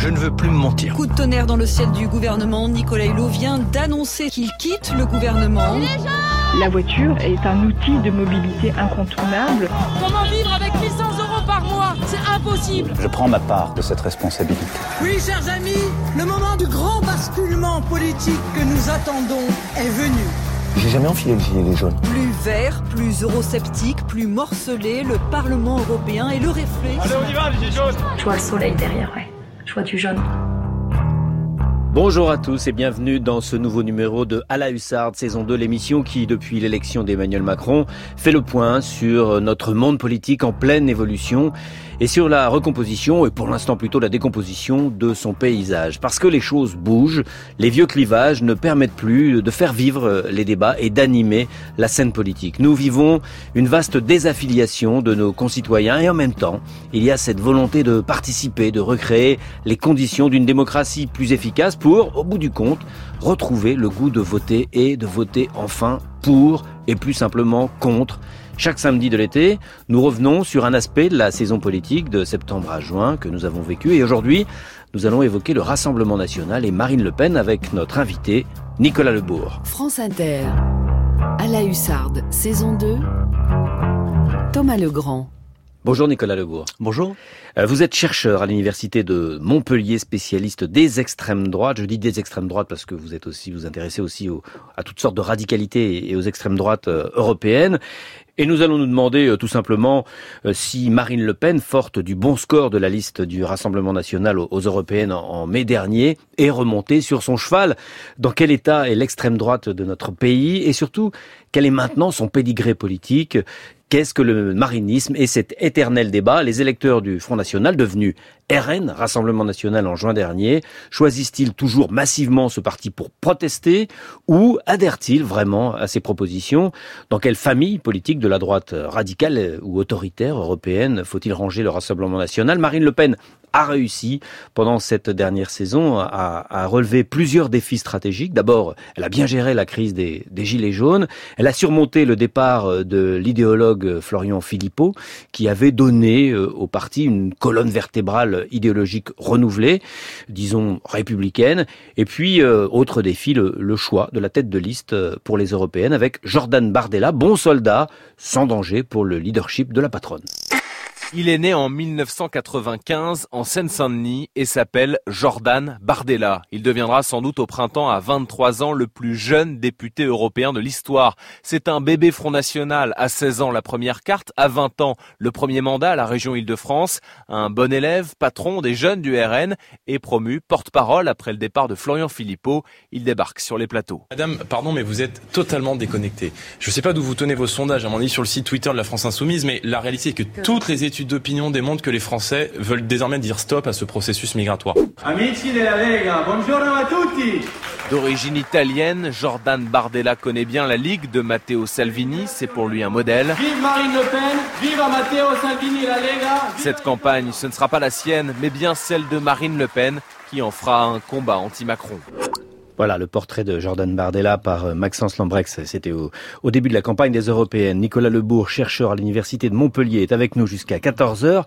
Je ne veux plus me mentir. Coup de tonnerre dans le ciel du gouvernement. Nicolas Hulot vient d'annoncer qu'il quitte le gouvernement. La voiture est un outil de mobilité incontournable. Comment vivre avec 1100 euros par mois? C'est impossible. Je prends ma part de cette responsabilité. Oui, chers amis, le moment du grand basculement politique que nous attendons est venu. J'ai jamais enfilé le gilet jaune. Plus vert, plus eurosceptique, plus morcelé, le Parlement européen et le réflexe. Allez, on y va, les gilets jaunes Je vois le soleil derrière, ouais. Du jaune. Bonjour à tous et bienvenue dans ce nouveau numéro de À la saison 2, l'émission qui, depuis l'élection d'Emmanuel Macron, fait le point sur notre monde politique en pleine évolution et sur la recomposition, et pour l'instant plutôt la décomposition de son paysage. Parce que les choses bougent, les vieux clivages ne permettent plus de faire vivre les débats et d'animer la scène politique. Nous vivons une vaste désaffiliation de nos concitoyens et en même temps, il y a cette volonté de participer, de recréer les conditions d'une démocratie plus efficace pour, au bout du compte, retrouver le goût de voter et de voter enfin pour et plus simplement contre chaque samedi de l'été, nous revenons sur un aspect de la saison politique de septembre à juin que nous avons vécu et aujourd'hui, nous allons évoquer le Rassemblement national et Marine Le Pen avec notre invité Nicolas Lebourg. France Inter, à la Hussarde, saison 2, Thomas Legrand. Bonjour Nicolas Lebourg. Bonjour. Euh, vous êtes chercheur à l'université de Montpellier, spécialiste des extrêmes droites. Je dis des extrêmes droites parce que vous êtes aussi, vous intéressez aussi à toutes sortes de radicalités et aux extrêmes droites euh, européennes. Et nous allons nous demander euh, tout simplement si Marine Le Pen, forte du bon score de la liste du Rassemblement national aux, européennes en, mai dernier, est remontée sur son cheval. Dans quel état est l'extrême droite de notre pays et surtout quel est maintenant son pédigré politique? Qu'est-ce que le marinisme et cet éternel débat? Les électeurs du Front National, devenus RN, Rassemblement National en juin dernier, choisissent-ils toujours massivement ce parti pour protester ou adhèrent-ils vraiment à ces propositions? Dans quelle famille politique de la droite radicale ou autoritaire européenne faut-il ranger le Rassemblement National? Marine Le Pen a réussi pendant cette dernière saison à, relever plusieurs défis stratégiques. D'abord, elle a bien géré la crise des, des, Gilets jaunes. Elle a surmonté le départ de l'idéologue Florian Philippot, qui avait donné euh, au parti une colonne vertébrale idéologique renouvelée, disons républicaine. Et puis, euh, autre défi, le, le choix de la tête de liste euh, pour les européennes avec Jordan Bardella, bon soldat, sans danger pour le leadership de la patronne. Il est né en 1995 en Seine-Saint-Denis et s'appelle Jordan Bardella. Il deviendra sans doute au printemps à 23 ans le plus jeune député européen de l'histoire. C'est un bébé Front National à 16 ans la première carte, à 20 ans le premier mandat à la région Île-de-France, un bon élève, patron des jeunes du RN et promu porte-parole après le départ de Florian Philippot. Il débarque sur les plateaux. Madame, pardon mais vous êtes totalement déconnectée. Je ne sais pas d'où vous tenez vos sondages, à mon avis sur le site Twitter de la France Insoumise, mais la réalité est que toutes les études d'opinion démontrent que les Français veulent désormais dire stop à ce processus migratoire. Amici della Lega, buongiorno a tutti. D'origine italienne, Jordan Bardella connaît bien la Ligue de Matteo Salvini, c'est pour lui un modèle. Vive Marine Le Pen, vive Matteo Salvini la Lega. Cette campagne, ce ne sera pas la sienne, mais bien celle de Marine Le Pen, qui en fera un combat anti-Macron. Voilà le portrait de Jordan Bardella par euh, Maxence Lambrex. C'était au, début de la campagne des Européennes. Nicolas Lebourg, chercheur à l'Université de Montpellier, est avec nous jusqu'à 14h.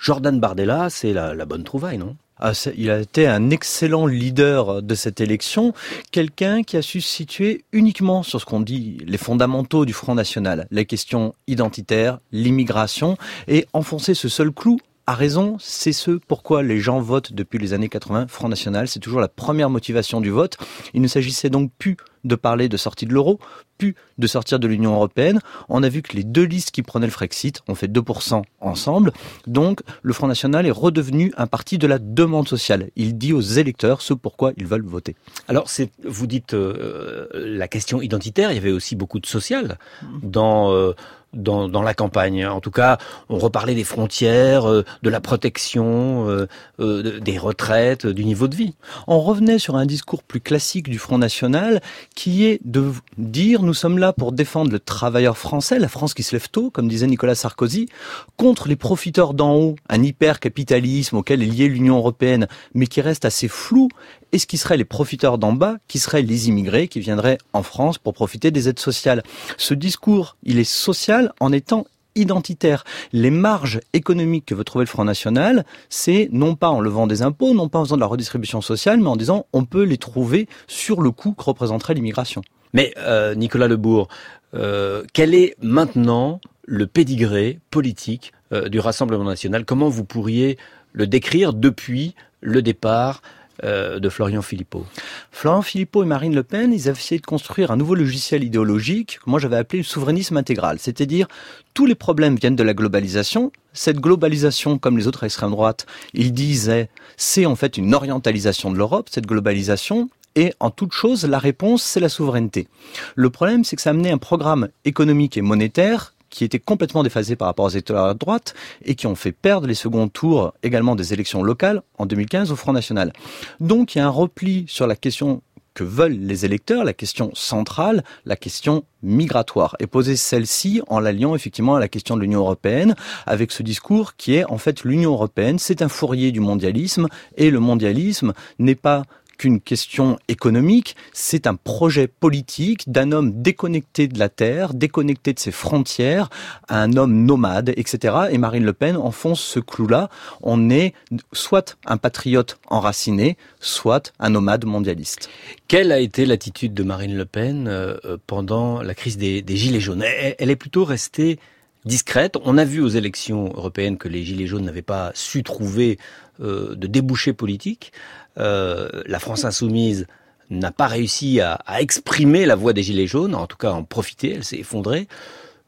Jordan Bardella, c'est la, la bonne trouvaille, non? Ah, il a été un excellent leader de cette élection, quelqu'un qui a su se situer uniquement sur ce qu'on dit les fondamentaux du Front National, les questions identitaires, l'immigration, et enfoncer ce seul clou a raison, c'est ce pourquoi les gens votent depuis les années 80 Front National, c'est toujours la première motivation du vote. Il ne s'agissait donc plus de parler de sortie de l'euro, plus de sortir de l'Union européenne. On a vu que les deux listes qui prenaient le Frexit ont fait 2% ensemble. Donc, le Front National est redevenu un parti de la demande sociale. Il dit aux électeurs ce pourquoi ils veulent voter. Alors, vous dites euh, la question identitaire, il y avait aussi beaucoup de social dans... Euh, dans, dans, la campagne. En tout cas, on reparlait des frontières, euh, de la protection, euh, euh, des retraites, du niveau de vie. On revenait sur un discours plus classique du Front National qui est de dire nous sommes là pour défendre le travailleur français, la France qui se lève tôt, comme disait Nicolas Sarkozy, contre les profiteurs d'en haut, un hyper-capitalisme auquel est liée l'Union européenne, mais qui reste assez flou, et ce qui seraient les profiteurs d'en bas, qui seraient les immigrés qui viendraient en France pour profiter des aides sociales. Ce discours, il est social en étant identitaire. Les marges économiques que veut trouver le Front National, c'est non pas en levant des impôts, non pas en faisant de la redistribution sociale, mais en disant on peut les trouver sur le coût que représenterait l'immigration. Mais euh, Nicolas Lebourg, euh, quel est maintenant le pédigré politique euh, du Rassemblement national? Comment vous pourriez le décrire depuis le départ euh, de Florian Philippot. Florian Philippot et Marine Le Pen, ils avaient essayé de construire un nouveau logiciel idéologique que moi j'avais appelé le souverainisme intégral. C'est-à-dire, tous les problèmes viennent de la globalisation. Cette globalisation, comme les autres extrêmes droites, ils disaient, c'est en fait une orientalisation de l'Europe, cette globalisation. Et en toute chose, la réponse, c'est la souveraineté. Le problème, c'est que ça a amené un programme économique et monétaire qui étaient complètement déphasés par rapport aux électeurs de droite et qui ont fait perdre les seconds tours également des élections locales en 2015 au Front National. Donc il y a un repli sur la question que veulent les électeurs, la question centrale, la question migratoire, et poser celle-ci en l'alliant effectivement à la question de l'Union européenne, avec ce discours qui est en fait l'Union européenne, c'est un fourrier du mondialisme, et le mondialisme n'est pas qu'une question économique, c'est un projet politique d'un homme déconnecté de la terre, déconnecté de ses frontières, un homme nomade, etc. Et Marine Le Pen enfonce ce clou-là. On est soit un patriote enraciné, soit un nomade mondialiste. Quelle a été l'attitude de Marine Le Pen euh, pendant la crise des, Gilets jaunes? Elle est plutôt restée discrète. On a vu aux élections européennes que les Gilets jaunes n'avaient pas su trouver euh, de débouchés politiques. Euh, la France insoumise n'a pas réussi à, exprimer la voix des Gilets jaunes, en tout cas en profiter, elle s'est effondrée.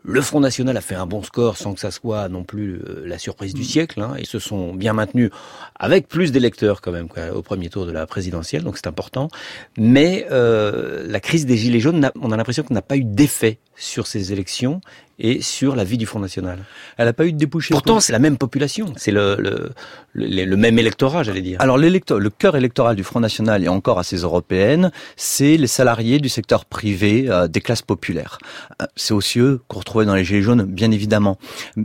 Le Front National a fait un bon score sans que ça soit non plus euh, la surprise du mm. siècle. Hein. Ils se sont bien maintenus avec plus d'électeurs quand même au premier tour de la présidentielle, donc c'est important. Mais euh, la crise des Gilets jaunes, on a l'impression qu'on n'a pas eu d'effet sur ces élections et sur la vie du Front National. Elle n'a pas eu de débouché. Pourtant, c'est la même population, c'est le, le, le, même électorat, j'allais dire. Alors, le cœur électoral du Front National et encore assez européenne, c'est les salariés du secteur privé euh, des classes populaires. Euh, c'est aussi eux qu'on retrouvait dans les Gilets jaunes, bien évidemment.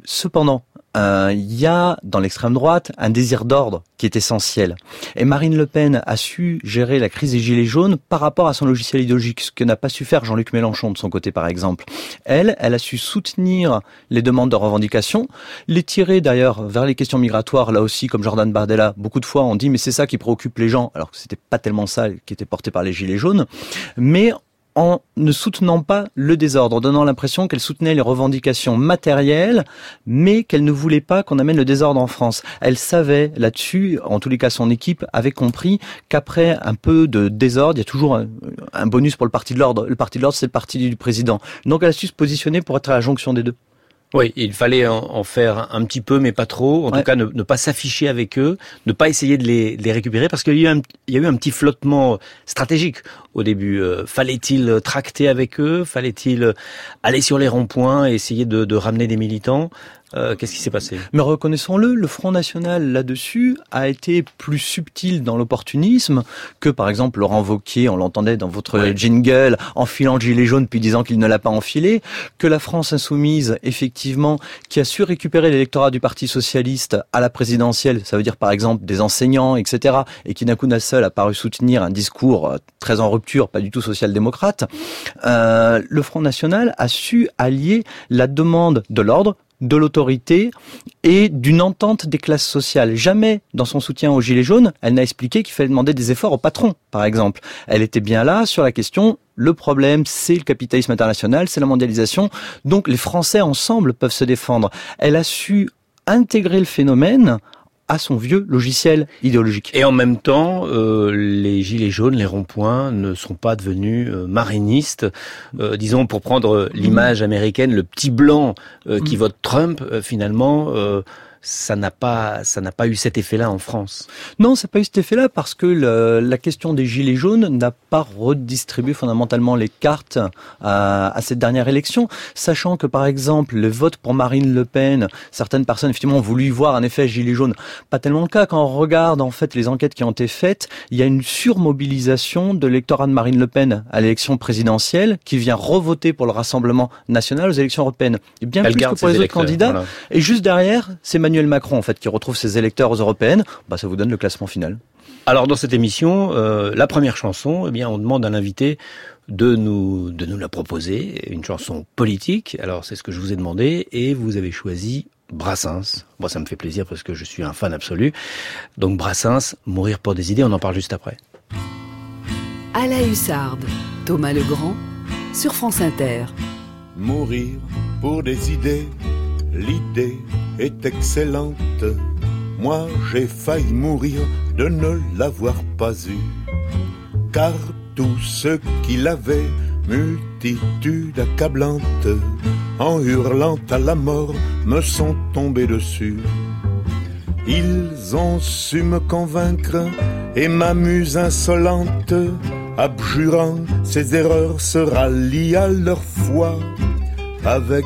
Cependant, il y a dans l'extrême droite un désir d'ordre qui est essentiel. Et Marine Le Pen a su gérer la crise des gilets jaunes par rapport à son logiciel idéologique, ce que n'a pas su faire Jean-Luc Mélenchon de son côté par exemple. Elle, elle a su soutenir les demandes de revendication, les tirer d'ailleurs vers les questions migratoires, là aussi comme Jordan Bardella, beaucoup de fois on dit mais c'est ça qui préoccupe les gens, alors que c'était pas tellement ça qui était porté par les gilets jaunes, mais en ne soutenant pas le désordre, en donnant l'impression qu'elle soutenait les revendications matérielles, mais qu'elle ne voulait pas qu'on amène le désordre en France. Elle savait là-dessus, en tous les cas son équipe avait compris qu'après un peu de désordre, il y a toujours un, bonus pour le parti de l'ordre. Le parti de l'ordre, c'est le parti du président. Donc elle a su se positionner pour être à la jonction des deux. Oui, il fallait en, faire un petit peu, mais pas trop. En tout cas, ne, pas s'afficher avec eux, ne pas essayer de les, récupérer, parce qu'il y, a eu un petit flottement stratégique au début. Euh, fallait-il tracter avec eux? Fallait-il aller sur les ronds-points et essayer de ramener des militants? Euh, qu'est-ce qui s'est passé? Mais reconnaissons-le, le Front National là-dessus a été plus subtil dans l'opportunisme que par exemple Laurent Vauquier, on l'entendait dans votre jingle, enfilant le gilet jaune puis disant qu'il ne l'a pas enfilé, que la France insoumise, effectivement, qui a su récupérer l'électorat du Parti Socialiste à la présidentielle, ça veut dire par exemple des enseignants, etc., et qui d'un coup n'a seul a paru soutenir un discours euh, très en pas du tout social-démocrate, euh, le Front National a su allier la demande de l'ordre de l'autorité et d'une entente des classes sociales. Jamais, dans son soutien aux Gilets jaunes, elle n'a expliqué qu'il fallait demander des efforts au patron, par exemple. Elle était bien là sur la question, le problème, c'est le capitalisme international, c'est la mondialisation, donc les Français ensemble peuvent se défendre. Elle a su intégrer le phénomène à son vieux logiciel idéologique. Et en même temps, euh, les gilets jaunes, les ronds-points ne sont pas devenus euh, marinistes. Euh, disons, pour prendre l'image américaine, le petit blanc qui mm. vote Trump, finalement, ça n'a pas ça n'a pas eu cet effet-là en France. Non, ça n'a pas eu cet effet-là parce que le, la question des gilets jaunes n'a pas redistribué fondamentalement les cartes à, à, cette dernière élection, sachant que par exemple le vote pour Marine Le Pen, certaines personnes effectivement ont voulu voir un effet gilet jaune. Pas tellement le cas quand on regarde en fait les enquêtes qui ont été faites, il y a une surmobilisation de l'électorat de Marine Le Pen à l'élection présidentielle qui vient revoter pour le Rassemblement national aux élections européennes. Et bien plus que pour les autres candidats. Et juste derrière, c'est Manuel Emmanuel Macron, en fait, qui retrouve ses électeurs aux européennes, bah, ça vous donne le classement final. Alors dans cette émission, euh, la première chanson, eh bien, on demande à l'invité de nous de nous la proposer, une chanson politique. Alors c'est ce que je vous ai demandé et vous avez choisi Brassens. Moi, ça me fait plaisir parce que je suis un fan absolu. Donc Brassens, mourir pour des idées, on en parle juste après. À la Hussarde, Thomas Legrand sur France Inter. Mourir pour des idées, l'idée est excellente. Moi, j'ai failli mourir de ne l'avoir pas eu. Car tous ceux qui l'avaient, multitude accablante, en hurlant à la mort, me sont tombés dessus. Ils ont su me convaincre et m'amuse insolente, abjurant ses erreurs, se rallient à leur foi avec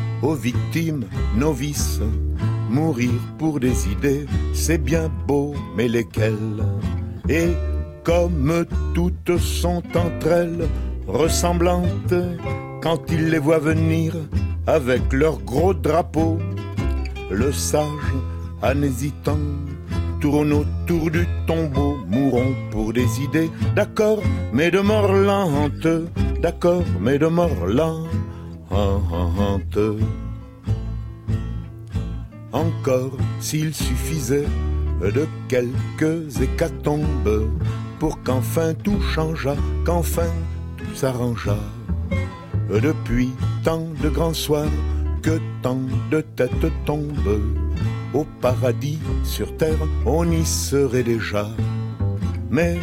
aux victimes novices. Mourir pour des idées, c'est bien beau, mais lesquelles? Et comme toutes sont entre elles ressemblantes, quand ils les voient venir avec leur gros drapeau, le sage, en hésitant, tourne autour du tombeau, mourons pour des idées, d'accord, mais de mort lente, d'accord, mais de mort. Encore s'il suffisait de quelques hécatombes pour qu'enfin tout changeât, qu'enfin tout s'arrangea. Depuis tant de grands soirs que tant de têtes tombent, au paradis sur terre on y serait déjà. Mais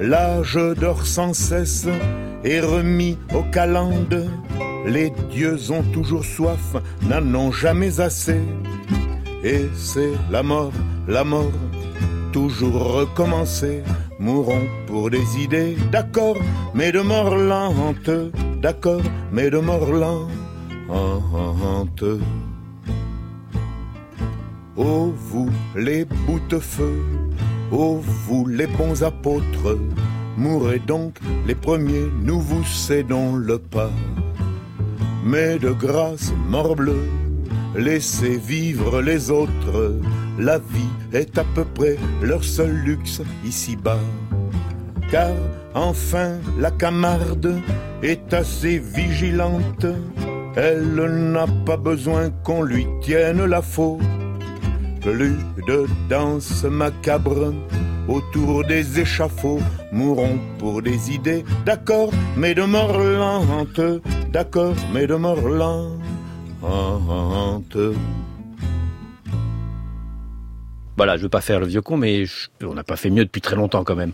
l'âge dort sans cesse et remis aux calendes. Les dieux ont toujours soif, n'en ont jamais assez. Et c'est la mort, la mort, toujours recommencer. Mourons pour des idées, d'accord, mais de mort lente, d'accord, mais de mort lente. Oh vous les bouts-de-feu, oh vous les bons apôtres, mourrez donc les premiers, nous vous cédons le pas. Mais de grâce, morbleu, laissez vivre les autres, la vie est à peu près leur seul luxe ici-bas. Car enfin la camarde est assez vigilante, elle n'a pas besoin qu'on lui tienne la faute. Plus de danse macabre autour des échafauds, mourons pour des idées, d'accord, mais de mort lente, d'accord, mais de mort lente. Voilà, je veux pas faire le vieux con, mais on n'a pas fait mieux depuis très longtemps quand même.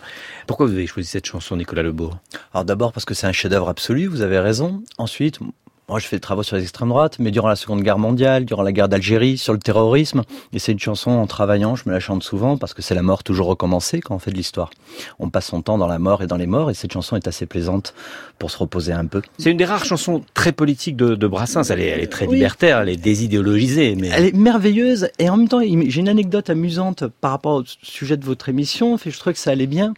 Pourquoi vous avez choisi cette chanson, Nicolas Lebourg Alors d'abord parce que c'est un chef-d'œuvre absolu, vous avez raison. Ensuite, moi, je fais des travaux sur les extrêmes droites, mais durant la Seconde Guerre mondiale, durant la guerre d'Algérie, sur le terrorisme. Et c'est une chanson en travaillant, je me la chante souvent parce que c'est la mort toujours recommencée quand on fait de l'histoire. On passe son temps dans la mort et dans les morts, et cette chanson est assez plaisante pour se reposer un peu. C'est une des rares chansons très politiques de, de Brassens. Elle est, elle est très libertaire, elle est désidéologisée, mais elle est merveilleuse. Et en même temps, j'ai une anecdote amusante par rapport au sujet de votre émission. Je trouvais que ça allait bien.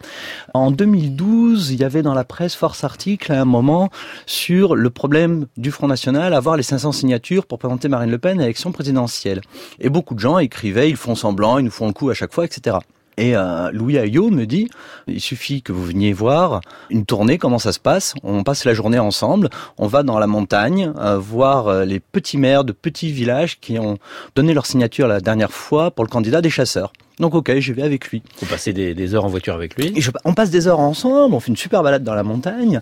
En 2012, il y avait dans la presse force article à un moment sur le problème du Front National, avoir les 500 signatures pour présenter Marine Le Pen à l'élection présidentielle. Et beaucoup de gens écrivaient, ils font semblant, ils nous font le coup à chaque fois, etc. Et euh, Louis Ayot me dit, il suffit que vous veniez voir une tournée, comment ça se passe? On passe la journée ensemble, on va dans la montagne euh, voir euh, les petits maires de petits villages qui ont donné leur signature la dernière fois pour le candidat des chasseurs. Donc ok, je vais avec lui. Vous passez des, des heures en voiture avec lui On passe des heures ensemble, on fait une super balade dans la montagne.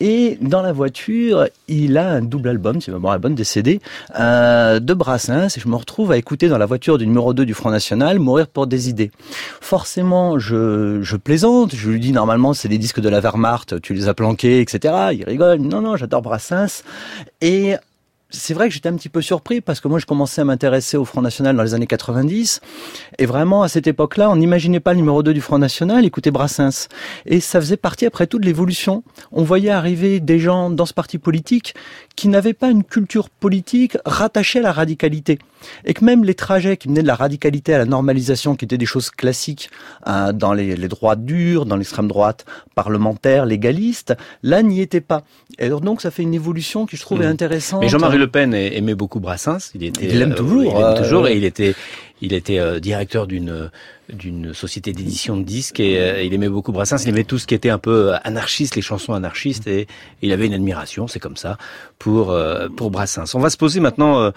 Et dans la voiture, il a un double album, c'est un album des CD, euh, de Brassens. Et je me retrouve à écouter dans la voiture du numéro 2 du Front National, Mourir pour des idées. Forcément, je, je plaisante, je lui dis normalement c'est des disques de la Wehrmacht, tu les as planqués, etc. Il rigole, non, non, j'adore Brassens. Et c'est vrai que j'étais un petit peu surpris parce que moi je commençais à m'intéresser au Front National dans les années 90 et vraiment à cette époque-là on n'imaginait pas le numéro 2 du Front National écouter Brassens. Et ça faisait partie après tout de l'évolution. On voyait arriver des gens dans ce parti politique qui n'avaient pas une culture politique rattachée à la radicalité et que même les trajets qui menaient de la radicalité à la normalisation qui étaient des choses classiques euh, dans les, les droits durs, dans l'extrême droite parlementaire, légaliste, là n'y était pas. Et donc ça fait une évolution qui je trouve mmh. intéressante. Mais Jean-Marie Le Pen aimait beaucoup Brassens. Il était, il l'aime euh, toujours. il l'aime toujours et il était, il était euh, directeur d'une d'une société d'édition de disques et euh, il aimait beaucoup Brassens. Il aimait tout ce qui était un peu anarchiste, les chansons anarchistes et, il avait une admiration, c'est comme ça, pour pour Brassens. On va se poser maintenant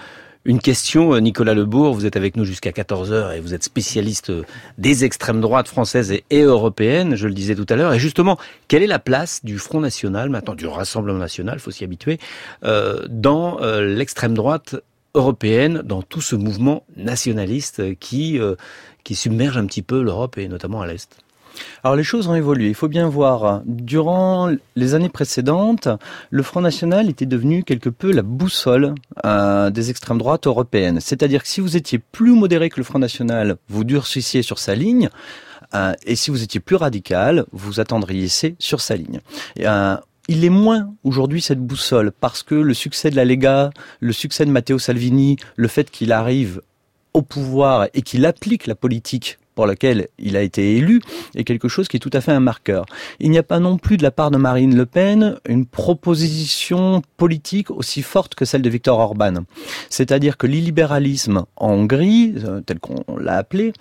une question, Nicolas Lebourg, vous êtes avec nous jusqu'à 14h et vous êtes spécialiste des extrêmes droites françaises et, européennes, je le disais tout à l'heure. Et justement, quelle est la place du Front National, maintenant du Rassemblement National, faut s'y habituer, euh, dans euh, l'extrême droite européenne, dans tout ce mouvement nationaliste qui, euh, qui submerge un petit peu l'Europe et notamment à l'Est? Alors les choses ont évolué. Il faut bien voir, durant les années précédentes, le Front National était devenu quelque peu la boussole euh, des extrêmes droites européennes. C'est-à-dire que si vous étiez plus modéré que le Front National, vous durcissiez sur sa ligne. Euh, et si vous étiez plus radical, vous attendriez sur sa ligne. Euh, il est moins aujourd'hui cette boussole parce que le succès de la Lega, le succès de Matteo Salvini, le fait qu'il arrive au pouvoir et qu'il applique la politique pour laquelle il a été élu est quelque chose qui est tout à fait un marqueur. Il n'y a pas non plus de la part de Marine Le Pen une proposition politique aussi forte que celle de Viktor Orban. C'est-à-dire que l'illibéralisme en Hongrie, euh, tel qu'on l'a appelé,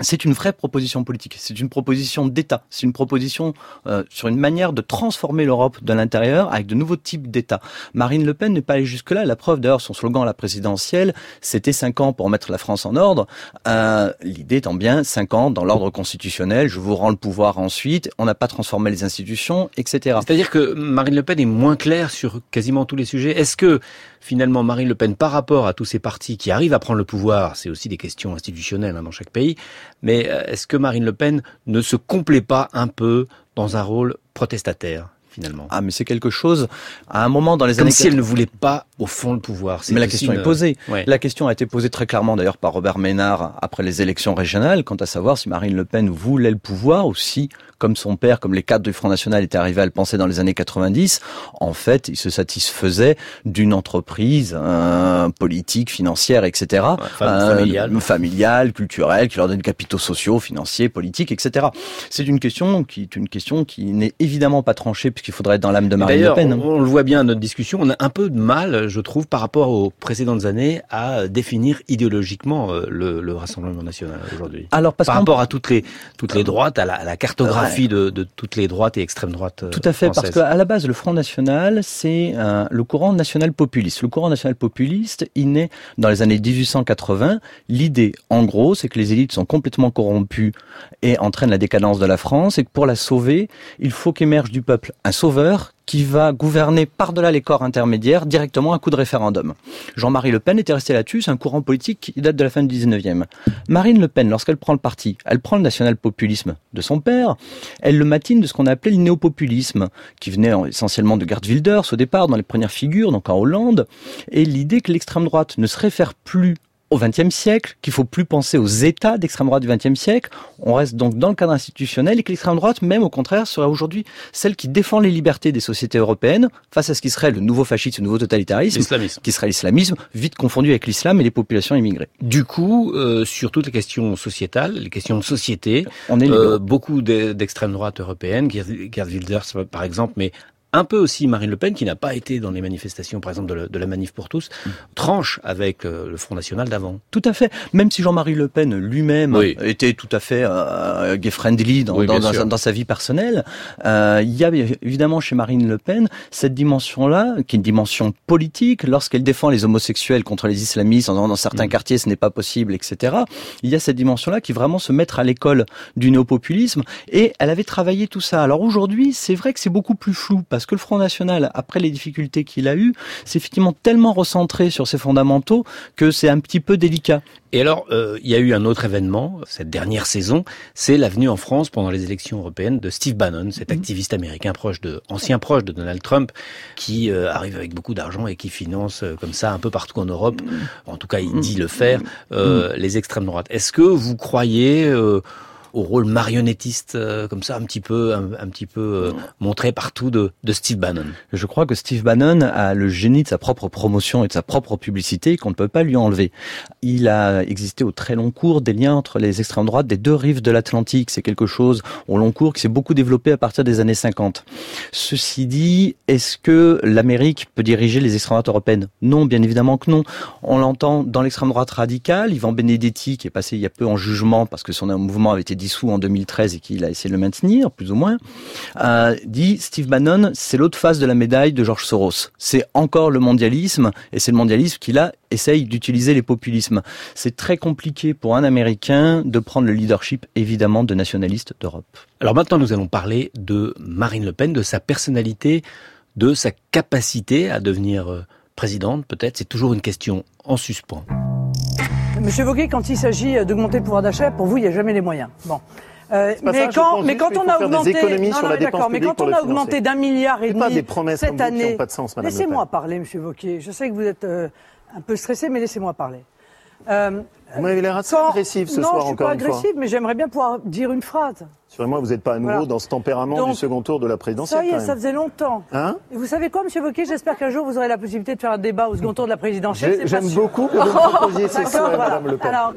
c'est une vraie proposition politique, c'est une proposition d'État, c'est une proposition euh, sur une manière de transformer l'Europe de l'intérieur avec de nouveaux types d'États. Marine Le Pen n'est pas allée jusque-là. La preuve d'ailleurs, son slogan à la présidentielle, c'était cinq ans pour mettre la France en ordre. Euh, L'idée étant bien cinq ans dans l'ordre constitutionnel, je vous rends le pouvoir ensuite, on n'a pas transformé les institutions, etc. C'est-à-dire que Marine Le Pen est moins claire sur quasiment tous les sujets. Est-ce que finalement Marine Le Pen, par rapport à tous ces partis qui arrivent à prendre le pouvoir, c'est aussi des questions institutionnelles hein, dans chaque pays, mais euh, est-ce que Marine Le Pen ne se complaît pas un peu dans un rôle protestataire? Finalement. Ah, mais c'est quelque chose, à un moment dans les Comme années... si elle ne voulait pas, au fond, le pouvoir. Mais la question est posée. La question a été posée très clairement, d'ailleurs, par Robert Ménard après les élections régionales, quant à savoir si Marine Le Pen voulait le pouvoir ou si comme son père, comme les cadres du Front National étaient arrivés à le penser dans les années 90, en fait, il se satisfaisait d'une entreprise euh, politique, financière, etc., euh, familiale. familiale, culturelle, qui leur donne capitaux sociaux, financiers, politiques, etc. C'est une question qui est une question qui n'est évidemment pas tranchée puisqu'il faudrait être dans l'âme de Marine Le Pen. On, on, le voit bien à notre discussion, on a un peu de mal, je trouve, par rapport aux précédentes années, à définir idéologiquement euh, le, le Rassemblement National aujourd'hui. Alors, par rapport à toutes les toutes les droites, à la, à la cartographie de, de, toutes les droites et extrêmes droites Tout à fait, françaises. parce qu'à la base, le Front National, c'est le courant national populiste. Le courant national populiste, il naît dans les années 1880. L'idée, en gros, c'est que les élites sont complètement corrompues et entraînent la décadence de la France, et que pour la sauver, il faut qu'émerge du peuple un sauveur qui va gouverner par-delà les corps intermédiaires directement à coup de référendum. Jean-Marie Le Pen était resté là-dessus, c'est un courant politique qui date de la fin du 19e. Marine Le Pen, lorsqu'elle prend le parti, elle prend le national-populisme de son père, elle le matine de ce qu'on a appelé le néopopulisme, qui venait essentiellement de Gerd Wilders au départ, dans les premières figures, donc en Hollande, et l'idée que l'extrême droite ne se réfère plus au XXe siècle, qu'il faut plus penser aux États d'extrême droite du XXe siècle. On reste donc dans le cadre institutionnel et que l'extrême droite, même au contraire, serait aujourd'hui celle qui défend les libertés des sociétés européennes face à ce qui serait le nouveau fascisme, le nouveau totalitarisme, qui serait l'islamisme, vite confondu avec l'islam et les populations immigrées. Du coup, euh, sur toutes les questions sociétales, les questions de société, on est euh, beaucoup d'extrême droite européenne, Gerd Wilders par exemple, mais un peu aussi Marine Le Pen, qui n'a pas été dans les manifestations, par exemple, de, la Manif pour tous, mm. tranche avec euh, le Front National d'avant. Tout à fait. Même si Jean-Marie Le Pen lui-même était tout à fait euh, gay-friendly dans, dans, sa vie personnelle, euh, il y a évidemment chez Marine Le Pen cette dimension-là, qui est une dimension politique, lorsqu'elle défend les homosexuels contre les islamistes, dans, dans certains mm. quartiers ce n'est pas possible, etc. Il y a cette dimension-là qui vraiment se mettre à l'école du néopopulisme, et elle avait travaillé tout ça. Alors aujourd'hui, c'est vrai que c'est beaucoup plus flou, parce que le Front National, après les difficultés qu'il a eues, s'est effectivement tellement recentré sur ses fondamentaux que c'est un petit peu délicat. Et alors, euh, il y a eu un autre événement cette dernière saison, c'est la venue en France pendant les élections européennes de Steve Bannon, cet mhm. activiste américain proche de, ancien proche de Donald Trump, qui euh, arrive avec beaucoup d'argent et qui finance euh, comme ça un peu partout en Europe. Mhm. En tout cas, il dit le faire mhm. les extrêmes droites. Est-ce que vous croyez au rôle marionnettiste euh, comme ça un petit peu un, petit peu euh, montré partout de, de, Steve Bannon. Je crois que Steve Bannon a le génie de sa propre promotion et de sa propre publicité qu'on ne peut pas lui enlever. Il a existé au très long cours des liens entre les extrêmes droites des deux rives de l'Atlantique. C'est quelque chose au long cours qui s'est beaucoup développé à partir des années 50. Ceci dit, est-ce que l'Amérique peut diriger les extrêmes droites européennes? Non, bien évidemment que non. On l'entend dans l'extrême droite radicale. Ivan Benedetti, qui est passé il y a peu en jugement parce que son mouvement avait été dissous en 2013 et qu'il a essayé de le maintenir, plus ou moins, dit Steve Bannon, c'est l'autre face de la médaille de George Soros. C'est encore le mondialisme, et c'est le mondialisme qui, là, essaye d'utiliser les populismes. C'est très compliqué pour un Américain de prendre le leadership, évidemment, de nationalistes d'Europe. Alors maintenant, nous allons parler de Marine Le Pen, de sa personnalité, de sa capacité à devenir euh, présidente, peut-être. C'est toujours une question en suspens. Monsieur Vauquier, quand il s'agit d'augmenter le pouvoir d'achat, pour vous, il n'y a jamais les moyens. Bon. Euh, mais, quand, mais quand on a augmenté, mais quand on a augmenté d'un milliard et demi cette année, laissez-moi parler, Monsieur Vauquier. Je sais que vous êtes euh, un peu stressé, mais laissez-moi parler. Euh, vous m'avez l'air assez agressif ce non, soir, encore une fois. Non, je suis pas agressif, mais j'aimerais bien pouvoir dire une phrase. Sur moi, vous n'êtes pas à nouveau dans ce tempérament du second tour de la présidentielle. Ça y est, ça faisait longtemps. Hein Et vous savez quoi, Monsieur Wauquiez J'espère qu'un jour vous aurez la possibilité de faire un débat au second tour de la présidentielle. J'aime beaucoup que vous me proposiez ces souhaits, Madame Le Pen. Alors,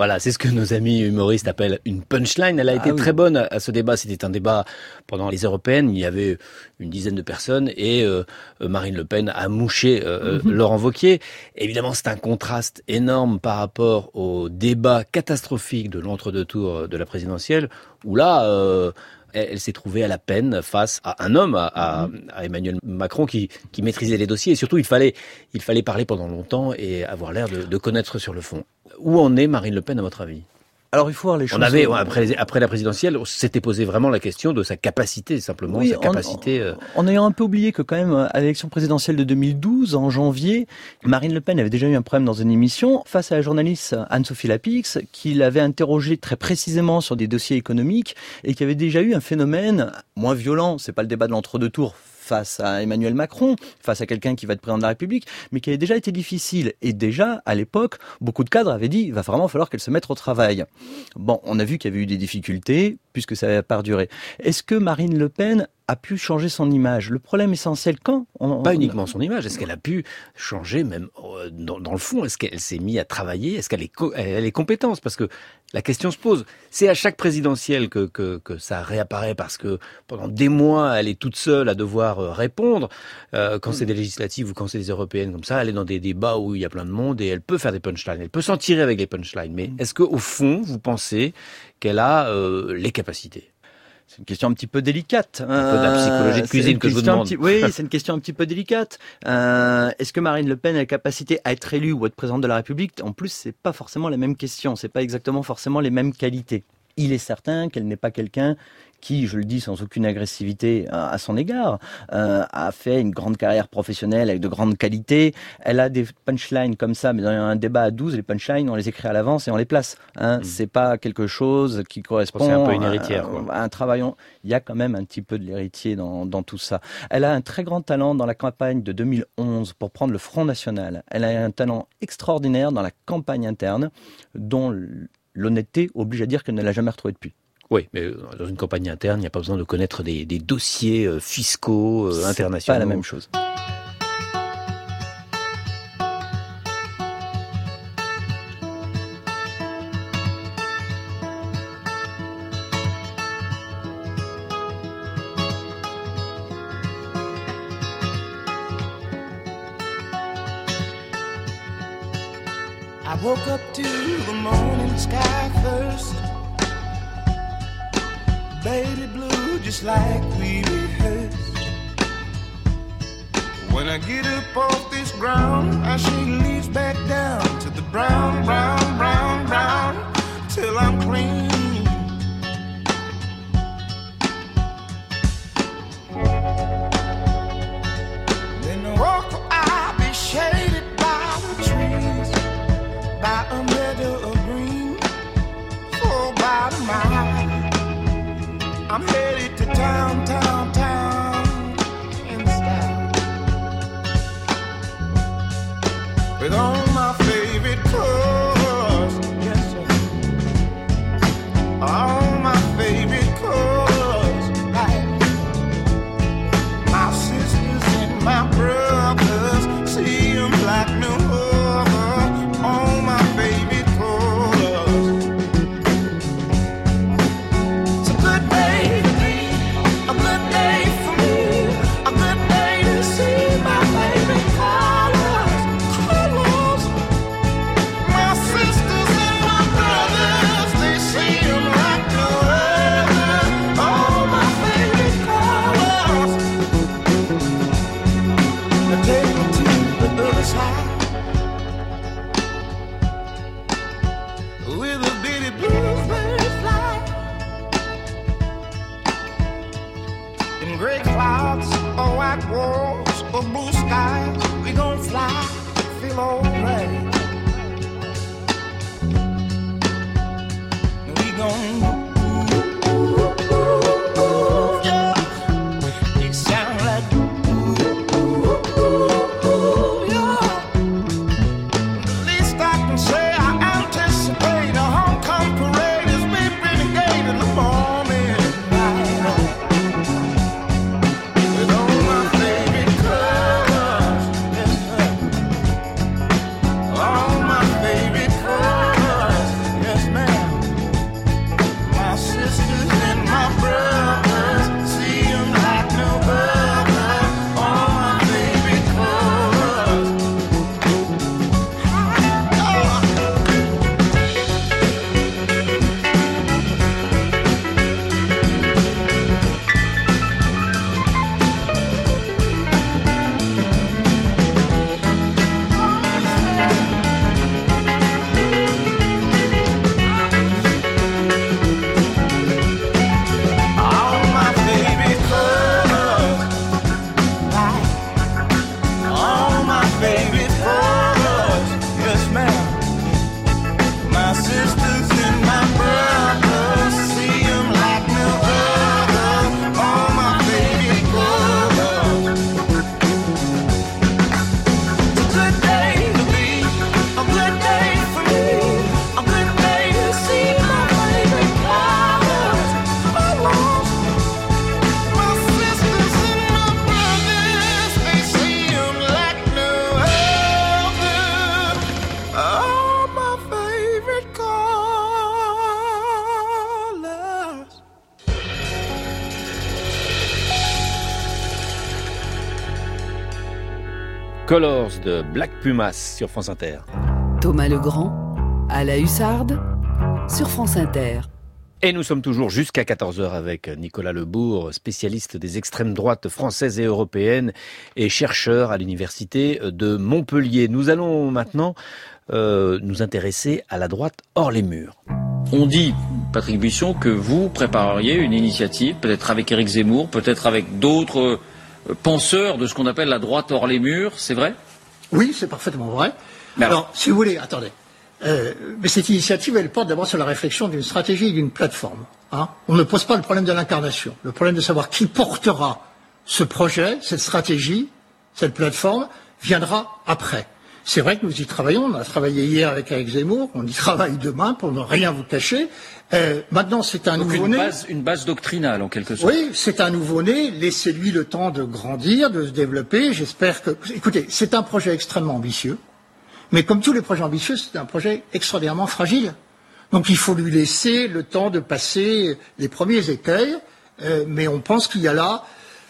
voilà, c'est ce que nos amis humoristes appellent une punchline. Elle a été ah très bonne à ce débat. C'était un débat pendant les européennes. Il y avait une dizaine de personnes et euh, Marine Le Pen a mouché euh, mhm. Laurent Wauquiez. Évidemment, c'est un contraste énorme par rapport au débat catastrophique de l'entre-deux tours de la présidentielle, où là, euh, elle, s'est trouvée à la peine face à un homme, à, Emmanuel Macron, qui, maîtrisait les dossiers. Et surtout, il fallait, il fallait parler pendant longtemps et avoir l'air de connaître sur le fond. Où en est Marine Le Pen à votre avis? Alors il faut voir les choses. On avait après, après la présidentielle, on s'était posé vraiment la question de sa capacité simplement, sa capacité. Euh, en, ayant un peu oublié que quand même à l'élection présidentielle de 2012 en janvier, Marine Le Pen avait déjà eu un problème dans une émission face à la journaliste Anne-Sophie Lapix qui l'avait interrogée très précisément sur des dossiers économiques et qui avait déjà eu un phénomène moins violent. C'est pas le débat de l'entre-deux tours face à Emmanuel Macron, face à quelqu'un qui va être président de la République, mais qui avait déjà été difficile. Et déjà, à l'époque, beaucoup de cadres avaient dit, il va vraiment falloir qu'elle se mette au travail. Bon, on a vu qu'il y avait eu des difficultés, puisque ça va pas durer. Est-ce que Marine Le Pen a pu changer son image? Le problème essentiel, quand Pas uniquement son image, est-ce qu'elle a pu changer même euh, dans, le fond? Est-ce qu'elle s'est mise à travailler? Est-ce qu'elle est, a les compétences? Parce que la question se pose. C'est à chaque présidentielle que, que, que, ça réapparaît parce que pendant des mois, elle est toute seule à devoir euh, répondre. Euh, quand c'est des législatives ou quand c'est des européennes comme ça, elle est dans des débats où il y a plein de monde et elle peut faire des punchlines. Elle peut s'en tirer avec les punchlines. Mais est-ce qu'au fond, vous pensez qu'elle a euh, les capacités? C'est une question un petit peu délicate. Un peu de la psychologie de cuisine que je vous demande. oui, c'est une question un petit peu délicate. Euh, Est-ce que Marine Le Pen a la capacité à être élue ou à être présidente de la République? En plus, c'est pas forcément la même question. C'est pas exactement forcément les mêmes qualités. il est certain qu'elle n'est pas quelqu'un qui, je le dis sans aucune agressivité à son égard, euh, a fait une grande carrière professionnelle avec de grandes qualités. Elle a des punchlines comme ça, mais dans un débat à 12, les punchlines, on les écrit à l'avance et on les place. Hein. Hmm. C'est pas quelque chose qui correspond un peu une héritière, à, un travail. Il y a quand même un petit peu de l'héritier dans, dans tout ça. Elle a un très grand talent dans la campagne de 2011 pour prendre le Front National. Elle a un talent extraordinaire dans la campagne interne, dont l'honnêteté oblige à dire qu'elle ne l'a jamais retrouvé depuis. Oui, mais euh, dans une campagne interne, il n'y a pas besoin de connaître des, des dossiers euh, fiscaux euh, internationaux. Pas la même chose. Off this ground, I shake All De Black Pumas sur France Inter. Thomas Legrand, à la Hussarde, sur France Inter. Et nous sommes toujours jusqu'à 14h avec Nicolas Lebourg, spécialiste des extrêmes droites françaises et européennes et chercheur à l'université de Montpellier. Nous allons maintenant euh, nous intéresser à la droite hors les murs. On dit Patrick Buisson, que vous prépareriez une initiative, peut-être avec Éric Zemmour, peut-être avec d'autres euh, penseurs de ce qu'on appelle la droite hors les murs, c'est vrai? Oui, c'est parfaitement vrai. alors, si vous voulez, attendez. Euh, mais cette initiative, elle porte d'abord sur la réflexion d'une stratégie et d'une plateforme. Hein. On ne pose pas le problème de l'incarnation, le problème de savoir qui portera ce projet, cette stratégie, cette plateforme, viendra après. C'est vrai que nous y travaillons. On a travaillé hier avec Eric Zemmour. On y travaille demain pour ne rien vous cacher. Euh, maintenant, c'est un nouveau-né. Une base, une base doctrinale, en quelque sorte. Oui, c'est un nouveau-né. Laissez-lui le temps de grandir, de se développer. J'espère que. Écoutez, c'est un projet extrêmement ambitieux. Mais comme tous les projets ambitieux, c'est un projet extraordinairement fragile. Donc il faut lui laisser le temps de passer les premiers écueils. Euh, mais on pense qu'il y a là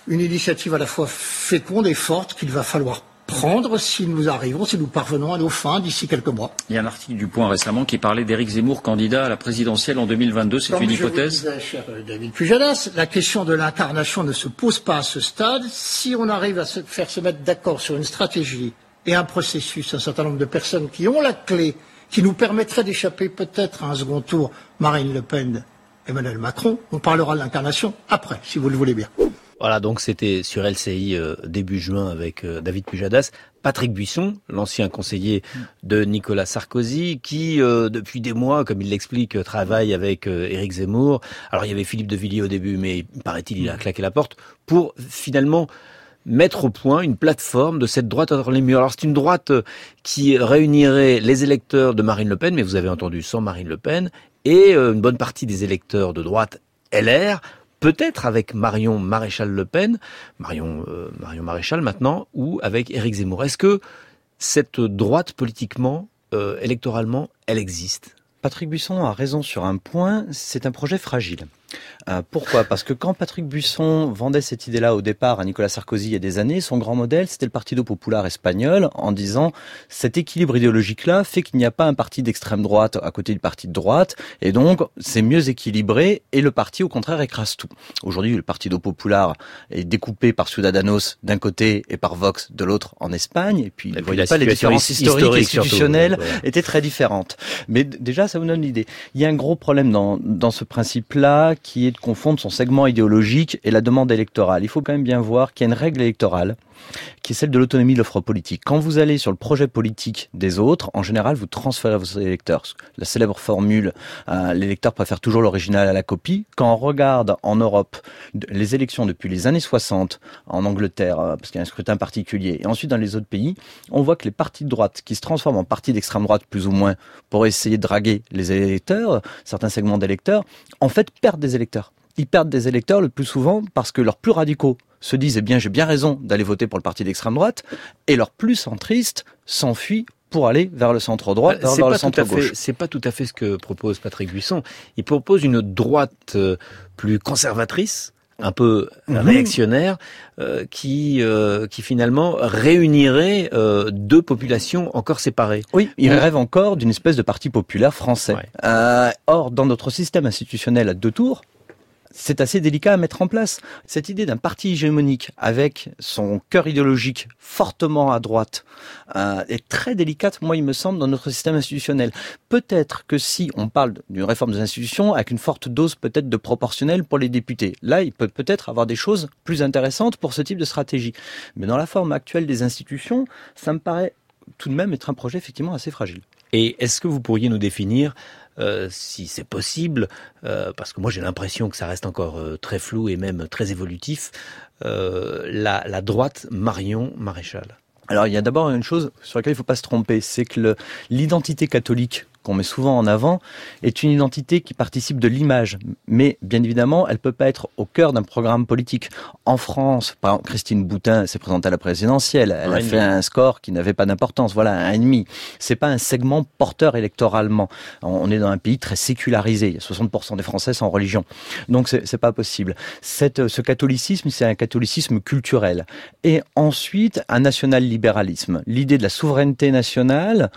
une initiative à la fois féconde et forte qu'il va falloir prendre si nous arrivons, si nous parvenons à nos fins d'ici quelques mois. Il y a un article du Point récemment qui parlait d'Éric Zemmour candidat à la présidentielle en 2022. C'est une hypothèse. Vous disais, cher David Pujadas, la question de l'incarnation ne se pose pas à ce stade. Si on arrive à se faire se mettre d'accord sur une stratégie et un processus, un certain nombre de personnes qui ont la clé, qui nous permettrait d'échapper peut-être à un second tour, Marine Le Pen, Emmanuel Macron, on parlera de l'incarnation après, si vous le voulez bien. Voilà, donc c'était sur LCI euh, début juin avec euh, David Pujadas. Patrick Buisson, l'ancien conseiller de Nicolas Sarkozy, qui euh, depuis des mois, comme il l'explique, travaille avec Éric Zemmour. Alors il y avait Philippe de Villiers au début, mais paraît-il, il a claqué la porte pour finalement mettre au point une plateforme de cette droite entre les murs. Alors c'est une droite qui réunirait les électeurs de Marine Le Pen, mais vous avez entendu sans Marine Le Pen, et une bonne partie des électeurs de droite LR, peut-être avec Marion Maréchal Le Pen, Marion, euh, Marion Maréchal maintenant, ou avec Éric Zemmour. Est-ce que cette droite politiquement, euh, électoralement, elle existe? Patrick Buisson a raison sur un point, c'est un projet fragile. Euh, pourquoi? Parce que quand Patrick Buisson vendait cette idée-là au départ à Nicolas Sarkozy il y a des années, son grand modèle, c'était le Partido Popular espagnol, en disant cet équilibre idéologique-là fait qu'il n'y a pas un parti d'extrême droite à côté du parti de droite, et donc c'est mieux équilibré, et le parti au contraire écrase tout. Aujourd'hui, le Partido Popular est découpé par Ciudadanos d'un côté et par Vox de l'autre en Espagne, et puis pas les différences historiques et institutionnelles étaient très différentes. Mais déjà, ça vous donne l'idée. Il y a un gros problème dans, dans ce principe-là qui est de confondre son segment idéologique et la demande électorale. Il faut quand même bien voir qu'il y a une règle électorale qui est celle de l'autonomie de l'offre politique. Quand vous allez sur le projet politique des autres, en général, vous transférez vos électeurs. La célèbre formule, euh, l'électeur préfère toujours l'original à la copie. Quand on regarde en Europe les élections depuis les années 60, en Angleterre, euh, parce qu'il y a un scrutin particulier, et ensuite dans les autres pays, on voit que les partis de droite qui se transforment en partis d'extrême droite, plus ou moins, pour essayer de draguer les électeurs, certains segments d'électeurs, en fait perdent des électeurs ils perdent des électeurs le plus souvent parce que leurs plus radicaux se disent eh bien j'ai bien raison d'aller voter pour le parti d'extrême droite et leurs plus centristes s'enfuient pour aller vers le centre droit, vers, le centre gauche. C'est pas tout à fait ce que propose Patrick Buisson. Il propose une droite euh, plus conservatrice, un peu mhm. réactionnaire, euh, qui euh, qui finalement réunirait deux populations encore séparées. Oui, il rêve encore d'une espèce de parti populaire français. or, dans notre système institutionnel à deux tours, c'est assez délicat à mettre en place. Cette idée d'un parti hégémonique avec son cœur idéologique fortement à droite euh, est très délicate, moi il me semble, dans notre système institutionnel. Peut-être que si on parle d'une réforme des institutions avec une forte dose peut-être de proportionnel pour les députés, là il peut peut-être avoir des choses plus intéressantes pour ce type de stratégie. Mais dans la forme actuelle des institutions, ça me paraît tout de même être un projet effectivement assez fragile. Et est-ce que vous pourriez nous définir euh, si c'est possible, euh, parce que moi j'ai l'impression que ça reste encore euh, très flou et même très évolutif, la, la droite Marion Maréchal. Alors il y a d'abord une chose sur laquelle il ne faut pas se tromper, c'est que l'identité catholique qu'on met souvent en avant, est une identité qui participe de l'image. Mais bien évidemment, elle peut pas être au cœur d'un programme politique. En France, par exemple, Christine Boutin s'est présentée à la présidentielle. Elle a fait un score qui n'avait pas d'importance. Voilà, un ennemi. C'est pas un segment porteur électoralement. On est dans un pays très sécularisé. Il y a 60% des Français sans religion. Donc c'est pas possible. Cette, ce catholicisme, c'est un catholicisme culturel. Et ensuite, un national-libéralisme. L'idée de la souveraineté nationale,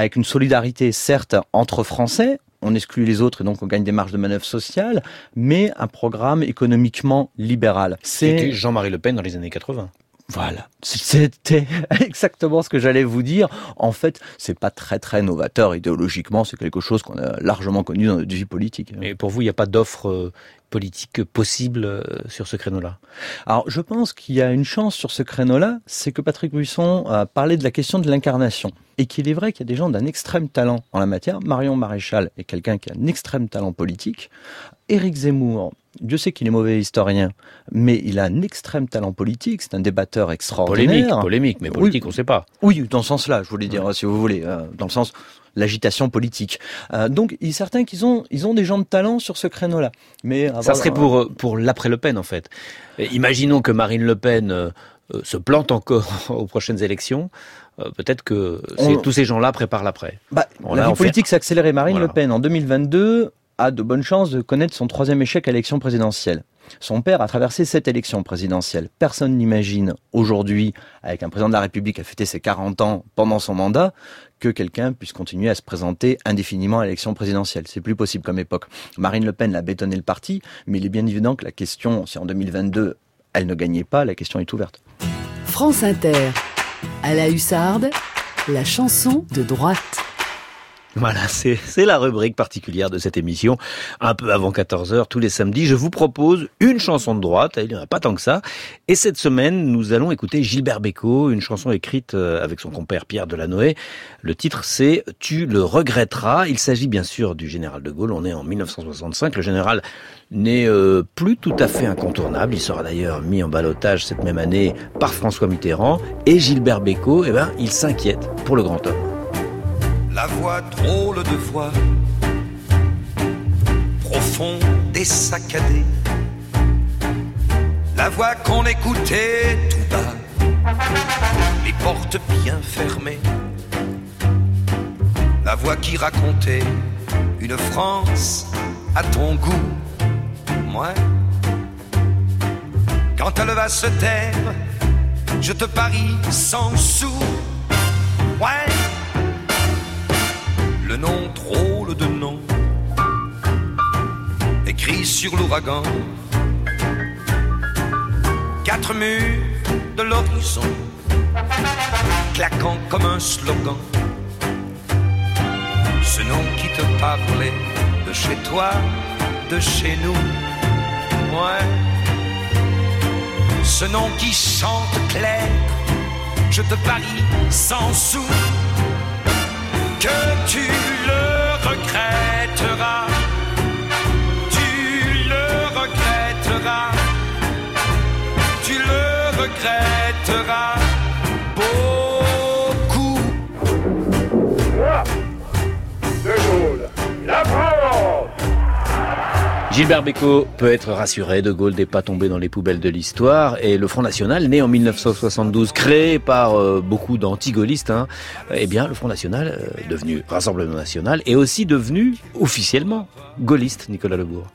avec une solidarité certes entre Français, on exclut les autres et donc on gagne des marges de manœuvre sociales, mais un programme économiquement libéral. C'est Jean-Marie Le Pen dans les années 80 Voilà, c'était exactement ce que j'allais vous dire. En fait, c'est pas très très novateur idéologiquement, c'est quelque chose qu'on a largement connu dans notre vie politique. Et pour vous, il n'y a pas d'offre euh, politique possible euh, sur ce créneau-là Alors, je pense qu'il y a une chance sur ce créneau-là, c'est que Patrick Buisson a parlé de la question de l'incarnation. Et qu'il est vrai qu'il y a des gens d'un extrême talent en la matière. Marion Maréchal est quelqu'un qui a un extrême talent politique. Éric Zemmour, Dieu sait qu'il est mauvais historien, mais il a un extrême talent politique, c'est un débatteur extraordinaire. Polémique, polémique, mais politique, on ne sait pas. Oui, dans ce sens-là, je voulais dire, si vous voulez, euh, dans le sens l'agitation politique. Euh, donc, il est certain qu'ils ont, ils ont des gens de talent sur ce créneau-là. Mais ça serait pour pour l'après Le Pen en fait. imaginons que Marine Le Pen euh, se plante encore aux prochaines élections. Peut-être que tous ces gens-là préparent l'après. Bah, la vie politique s'est accélérée. Marine Le Pen, en 2022, a de bonnes chances de connaître son troisième échec à l'élection présidentielle. Son père a traversé cette élection présidentielle. Personne n'imagine aujourd'hui, avec un président de la République qui a fêté ses 40 ans pendant son mandat, que quelqu'un puisse continuer à se présenter indéfiniment à l'élection présidentielle. C'est plus possible comme époque. Marine Le Pen l'a bétonné le parti, mais il est bien évident que la question, si en 2022 elle ne gagnait pas, la question est ouverte. France Inter, à la hussarde, la chanson de droite. Voilà, c'est la rubrique particulière de cette émission. Un peu avant 14h, tous les samedis, je vous propose une chanson de droite. Il n'y en a pas tant que ça. Et cette semaine, nous allons écouter Gilbert Bécaud, une chanson écrite euh, avec son compère Pierre Delanoë. Le titre, c'est Tu le regretteras. Il s'agit bien sûr du général de Gaulle. On est en 1965. Le général n'est euh, plus tout à fait incontournable. Il sera d'ailleurs mis en balotage cette même année par François Mitterrand. Et Gilbert Bécaud, eh ben, il s'inquiète pour le grand homme la voix drôle de voix, profonde et saccadée, la voix qu'on écoutait tout bas, les portes bien fermées, la voix qui racontait une France à ton goût, moi. Quand elle va se taire, je te parie sans sous, ouais le nom drôle de nom, écrit sur l'ouragan. Quatre murs de l'horizon, claquant comme un slogan. Ce nom qui te parlait de chez toi, de chez nous, ouais. Ce nom qui chante clair, je te parie sans sou que tu le regretteras. Tu le regretteras. Tu le regretteras Gilbert Bécaud peut être rassuré, De Gaulle n'est pas tombé dans les poubelles de l'histoire et le Front National, né en 1972, créé par euh, beaucoup d'antigaullistes, hein, eh bien le Front National, euh, devenu Rassemblement National, est aussi devenu officiellement gaulliste, Nicolas Lebourg.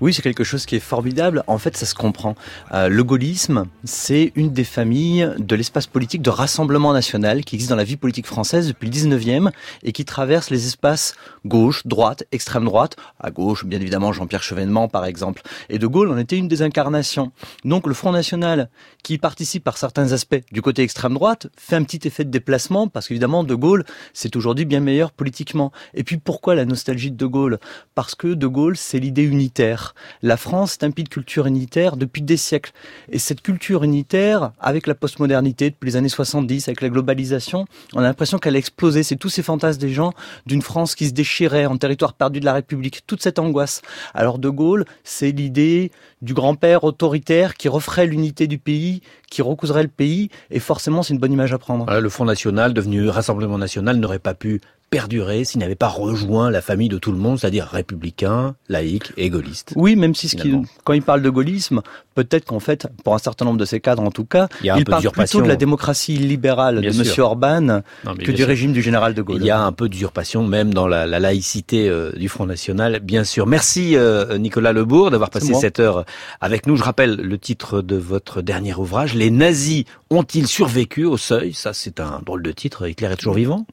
Oui, c'est quelque chose qui est formidable. En fait, ça se comprend. Euh, le gaullisme, c'est une des familles de l'espace politique de Rassemblement National qui existe dans la vie politique française depuis le 19e et qui traverse les espaces gauche, droite, extrême droite. À gauche, bien évidemment, Jean-Pierre Chevènement par exemple. Et De Gaulle en était une des incarnations. Donc le Front National, qui participe par certains aspects du côté extrême droite, fait un petit effet de déplacement, parce qu'évidemment, De Gaulle, c'est aujourd'hui bien meilleur politiquement. Et puis pourquoi la nostalgie de De Gaulle? Parce que De Gaulle, c'est l'idée unitaire. La France est un pays de culture unitaire depuis des siècles. Et cette culture unitaire, avec la postmodernité depuis les années 70, avec la globalisation, on a l'impression qu'elle a explosé. C'est tous ces fantasmes des gens d'une France qui se déchirait en territoire perdu de la République. Toute cette angoisse. Alors De Gaulle, c'est l'idée du grand-père autoritaire qui referait l'unité du pays, qui recouserait le pays, et forcément c'est une bonne image à prendre. le Front National, devenu Rassemblement National, n'aurait pas pu perdurer s'il n'avait pas rejoint la famille de tout le monde, c'est-à-dire républicain, laïque et gaulliste. Oui, même si ce qui, quand il parle de gaullisme, peut-être qu'en fait, pour un certain nombre de ces cadres en tout cas, il, parle plutôt de la démocratie libérale de M. Orban que du régime du général de Gaulle. Il y a un peu d'usurpation même dans la, laïcité euh, du Front National, bien sûr. Merci euh, Nicolas Lebourg d'avoir passé cette heure avec nous. Je rappelle le titre de votre dernier ouvrage, Les nazis ont-ils survécu au seuil? Ça c'est un drôle de titre, Hitler est toujours vivant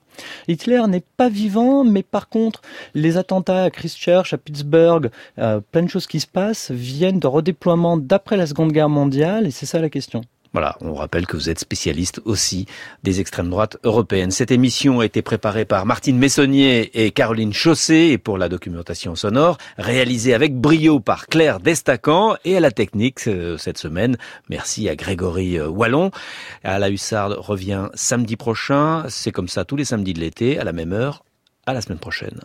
Hitler n'est pas vivant, mais par contre, les attentats à Christchurch, à Pittsburgh, euh, plein de choses qui se passent viennent de redéploiement d'après la Seconde Guerre mondiale, et c'est ça la question. Voilà, on rappelle que vous êtes spécialiste aussi des extrêmes droites européennes. Cette émission a été préparée par Martine Messonnier et Caroline Chaussé et pour la documentation sonore, réalisée avec brio par Claire Destacan et à la technique euh, cette semaine. Merci à Grégory euh, Wallon. À la Hussarde revient samedi prochain. C'est comme ça tous les samedis de l'été à la même heure. À la semaine prochaine.